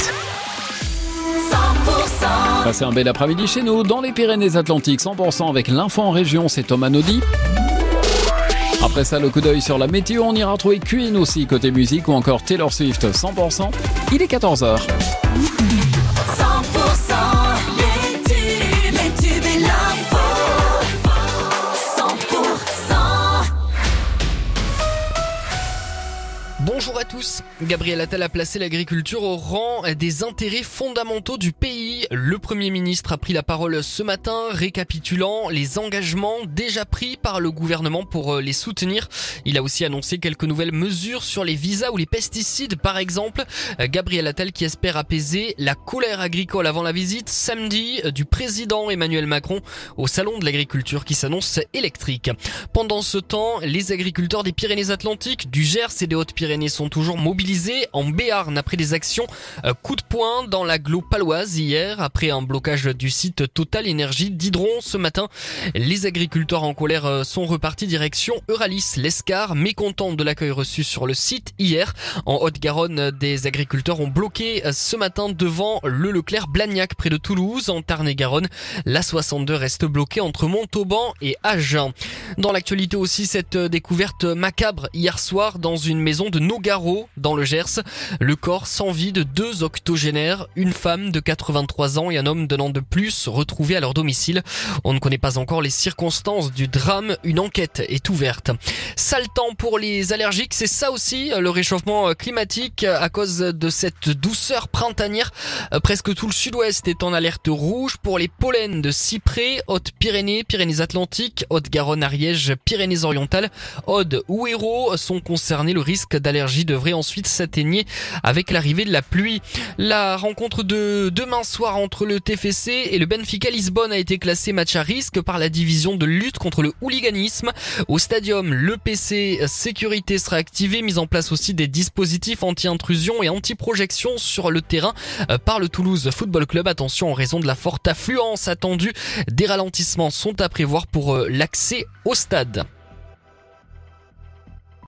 suite. Passez un bel après-midi chez nous, dans les Pyrénées-Atlantiques, 100% avec l'info en région, c'est Thomas Naudy. Après ça, le coup d'œil sur la météo, on ira trouver Queen aussi côté musique ou encore Taylor Swift 100%. Il est 14h. Bonjour à tous. Gabriel Attal a placé l'agriculture au rang des intérêts fondamentaux du pays. Le Premier ministre a pris la parole ce matin, récapitulant les engagements déjà pris par le gouvernement pour euh, les soutenir. Il a aussi annoncé quelques nouvelles mesures sur les visas ou les pesticides, par exemple. Gabriel Attal qui espère apaiser la colère agricole avant la visite samedi du président Emmanuel Macron au salon de l'agriculture qui s'annonce électrique. Pendant ce temps, les agriculteurs des Pyrénées-Atlantiques, du Gers et des Hautes-Pyrénées sont toujours mobilisés en Béarn après des actions euh, coup de poing dans l'agglo paloise hier après un blocage du site Total Énergie d'Hydron ce matin. Les agriculteurs en colère euh, sont repartis direction Euralis l'Escar, mécontents de l'accueil reçu sur le site hier. En Haute-Garonne, des agriculteurs ont bloqué euh, ce matin devant le Leclerc Blagnac près de Toulouse en Tarn-et-Garonne. La 62 reste bloquée entre Montauban et Agen. Dans l'actualité aussi, cette découverte macabre hier soir dans une maison de Nogaro, dans le Gers. Le corps sans vie de deux octogénaires, une femme de 83 ans et un homme d'un an de plus, retrouvés à leur domicile. On ne connaît pas encore les circonstances du drame. Une enquête est ouverte. Sale temps pour les allergiques, c'est ça aussi le réchauffement climatique à cause de cette douceur printanière. Presque tout le sud-ouest est en alerte rouge pour les pollens de cyprès, Haute-Pyrénées, Pyrénées-Atlantiques, Haute-Garonne, Pyrénées-Orientales, Aude ou Hérault sont concernés. Le risque d'allergie devrait ensuite s'atténuer avec l'arrivée de la pluie. La rencontre de demain soir entre le TFC et le Benfica Lisbonne a été classée match à risque par la division de lutte contre le hooliganisme. Au stadium, le PC sécurité sera activé, mise en place aussi des dispositifs anti-intrusion et anti-projection sur le terrain euh, par le Toulouse Football Club. Attention en raison de la forte affluence attendue, des ralentissements sont à prévoir pour euh, l'accès au stade.